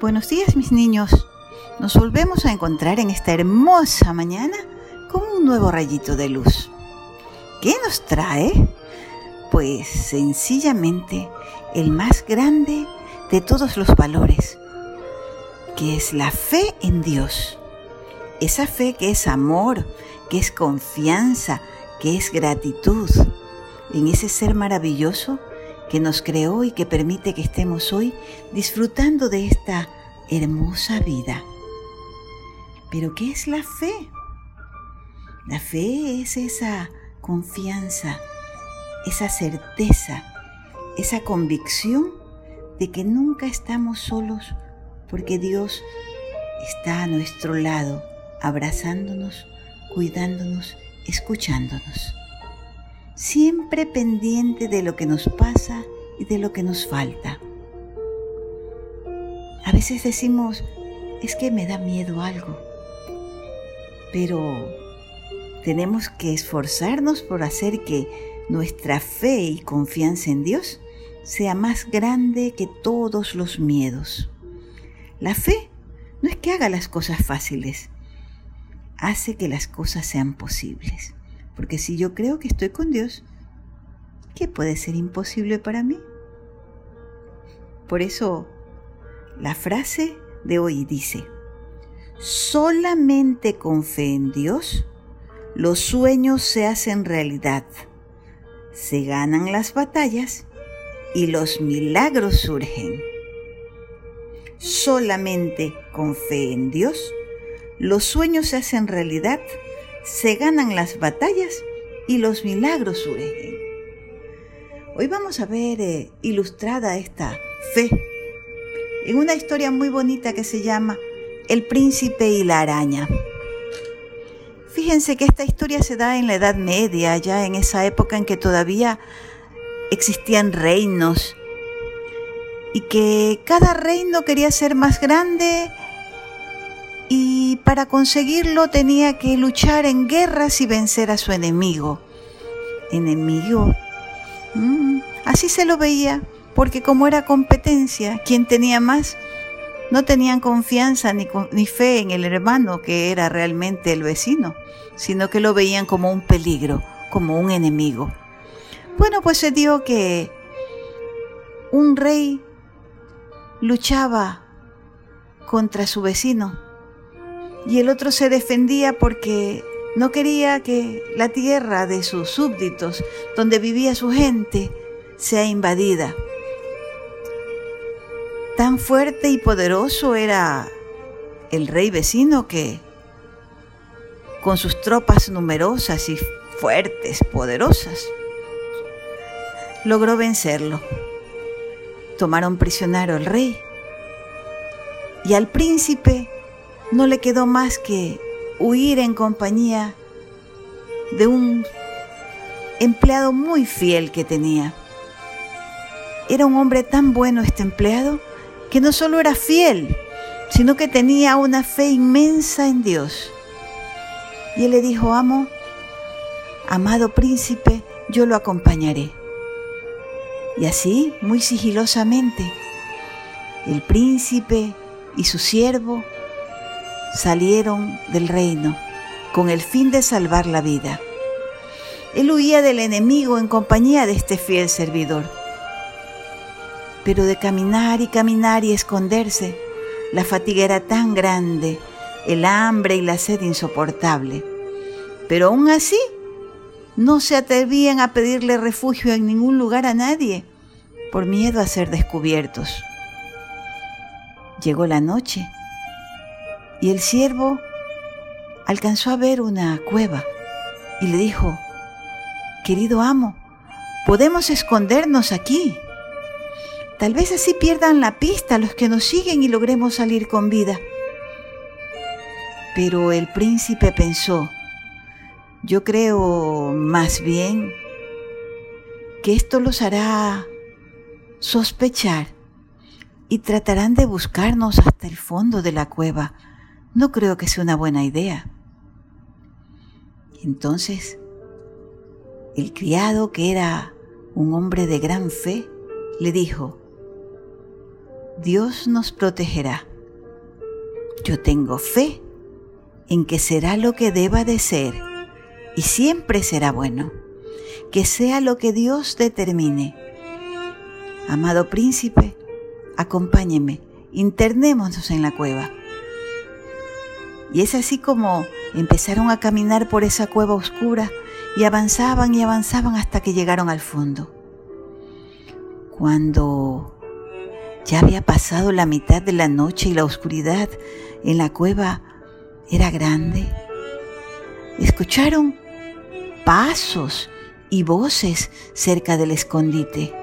Buenos días mis niños. Nos volvemos a encontrar en esta hermosa mañana con un nuevo rayito de luz. ¿Qué nos trae? Pues sencillamente el más grande de todos los valores, que es la fe en Dios. Esa fe que es amor, que es confianza, que es gratitud en ese ser maravilloso que nos creó y que permite que estemos hoy disfrutando de esta hermosa vida. Pero ¿qué es la fe? La fe es esa confianza, esa certeza, esa convicción de que nunca estamos solos porque Dios está a nuestro lado, abrazándonos, cuidándonos, escuchándonos siempre pendiente de lo que nos pasa y de lo que nos falta. A veces decimos, es que me da miedo algo, pero tenemos que esforzarnos por hacer que nuestra fe y confianza en Dios sea más grande que todos los miedos. La fe no es que haga las cosas fáciles, hace que las cosas sean posibles. Porque si yo creo que estoy con Dios, ¿qué puede ser imposible para mí? Por eso la frase de hoy dice, solamente con fe en Dios los sueños se hacen realidad, se ganan las batallas y los milagros surgen. Solamente con fe en Dios los sueños se hacen realidad, se ganan las batallas y los milagros surgen. Hoy vamos a ver eh, ilustrada esta fe en una historia muy bonita que se llama El príncipe y la araña. Fíjense que esta historia se da en la Edad Media, ya en esa época en que todavía existían reinos y que cada reino quería ser más grande y para conseguirlo tenía que luchar en guerras y vencer a su enemigo. Enemigo. Mm, así se lo veía, porque como era competencia, quien tenía más, no tenían confianza ni, ni fe en el hermano que era realmente el vecino, sino que lo veían como un peligro, como un enemigo. Bueno, pues se dio que un rey luchaba contra su vecino y el otro se defendía porque no quería que la tierra de sus súbditos, donde vivía su gente, sea invadida. Tan fuerte y poderoso era el rey vecino que, con sus tropas numerosas y fuertes, poderosas, logró vencerlo. Tomaron prisionero al rey y al príncipe no le quedó más que huir en compañía de un empleado muy fiel que tenía. Era un hombre tan bueno este empleado que no solo era fiel, sino que tenía una fe inmensa en Dios. Y él le dijo, amo, amado príncipe, yo lo acompañaré. Y así, muy sigilosamente, el príncipe y su siervo salieron del reino con el fin de salvar la vida. Él huía del enemigo en compañía de este fiel servidor. Pero de caminar y caminar y esconderse, la fatiga era tan grande, el hambre y la sed insoportable. Pero aún así, no se atrevían a pedirle refugio en ningún lugar a nadie, por miedo a ser descubiertos. Llegó la noche y el siervo alcanzó a ver una cueva y le dijo, querido amo, podemos escondernos aquí. Tal vez así pierdan la pista los que nos siguen y logremos salir con vida. Pero el príncipe pensó, yo creo más bien que esto los hará sospechar y tratarán de buscarnos hasta el fondo de la cueva no creo que sea una buena idea. Entonces, el criado, que era un hombre de gran fe, le dijo, Dios nos protegerá. Yo tengo fe en que será lo que deba de ser y siempre será bueno. Que sea lo que Dios determine. Amado príncipe, acompáñeme, internémonos en la cueva. Y es así como empezaron a caminar por esa cueva oscura y avanzaban y avanzaban hasta que llegaron al fondo. Cuando ya había pasado la mitad de la noche y la oscuridad en la cueva era grande, escucharon pasos y voces cerca del escondite.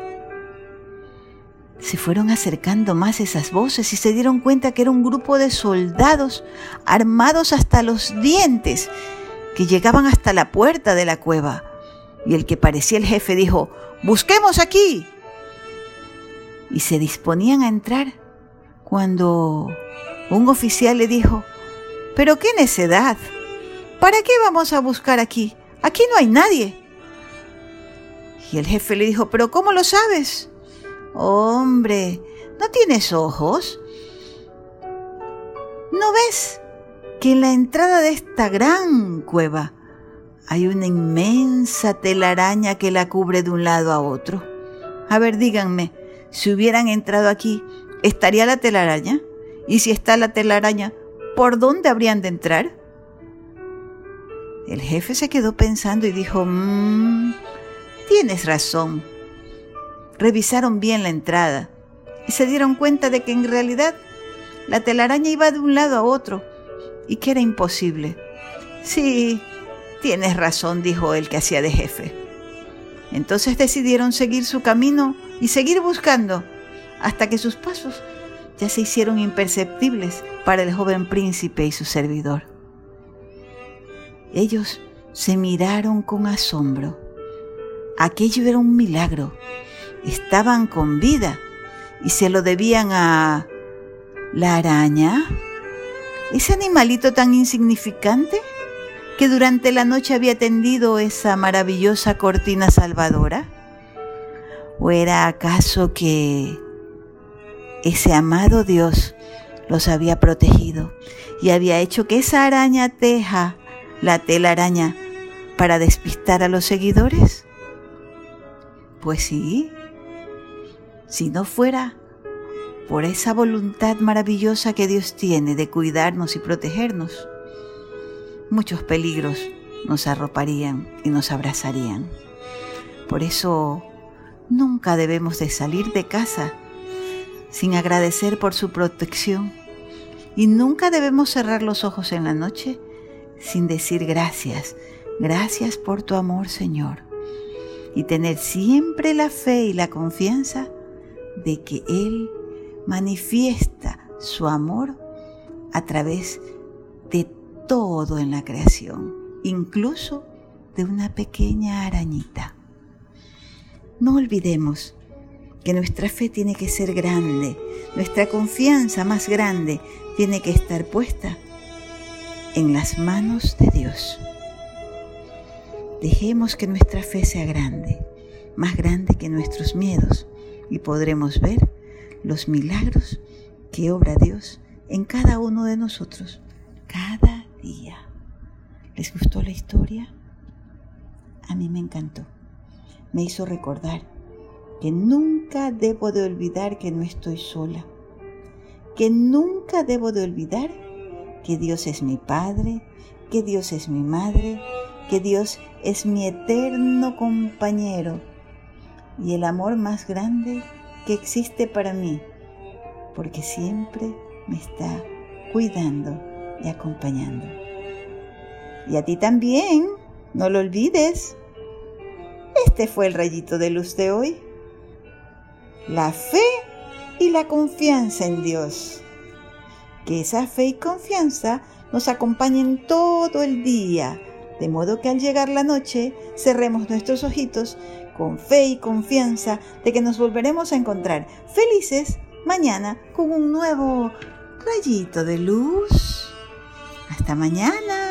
Se fueron acercando más esas voces y se dieron cuenta que era un grupo de soldados armados hasta los dientes que llegaban hasta la puerta de la cueva. Y el que parecía el jefe dijo, Busquemos aquí. Y se disponían a entrar cuando un oficial le dijo, Pero qué necedad. ¿Para qué vamos a buscar aquí? Aquí no hay nadie. Y el jefe le dijo, Pero ¿cómo lo sabes? Hombre, ¿no tienes ojos? ¿No ves que en la entrada de esta gran cueva hay una inmensa telaraña que la cubre de un lado a otro? A ver, díganme, si hubieran entrado aquí, ¿estaría la telaraña? Y si está la telaraña, ¿por dónde habrían de entrar? El jefe se quedó pensando y dijo, mmm, tienes razón revisaron bien la entrada y se dieron cuenta de que en realidad la telaraña iba de un lado a otro y que era imposible. Sí, tienes razón, dijo el que hacía de jefe. Entonces decidieron seguir su camino y seguir buscando hasta que sus pasos ya se hicieron imperceptibles para el joven príncipe y su servidor. Ellos se miraron con asombro. Aquello era un milagro estaban con vida y se lo debían a la araña, ese animalito tan insignificante que durante la noche había tendido esa maravillosa cortina salvadora. ¿O era acaso que ese amado Dios los había protegido y había hecho que esa araña teja la tela araña para despistar a los seguidores? Pues sí, si no fuera por esa voluntad maravillosa que Dios tiene de cuidarnos y protegernos, muchos peligros nos arroparían y nos abrazarían. Por eso nunca debemos de salir de casa sin agradecer por su protección y nunca debemos cerrar los ojos en la noche sin decir gracias, gracias por tu amor Señor y tener siempre la fe y la confianza de que Él manifiesta su amor a través de todo en la creación, incluso de una pequeña arañita. No olvidemos que nuestra fe tiene que ser grande, nuestra confianza más grande tiene que estar puesta en las manos de Dios. Dejemos que nuestra fe sea grande, más grande que nuestros miedos, y podremos ver los milagros que obra Dios en cada uno de nosotros, cada día. ¿Les gustó la historia? A mí me encantó. Me hizo recordar que nunca debo de olvidar que no estoy sola, que nunca debo de olvidar que Dios es mi Padre, que Dios es mi Madre, que Dios es mi eterno compañero y el amor más grande que existe para mí, porque siempre me está cuidando y acompañando. Y a ti también, no lo olvides. Este fue el rayito de luz de hoy. La fe y la confianza en Dios. Que esa fe y confianza nos acompañen todo el día, de modo que al llegar la noche cerremos nuestros ojitos con fe y confianza de que nos volveremos a encontrar felices mañana con un nuevo rayito de luz. Hasta mañana.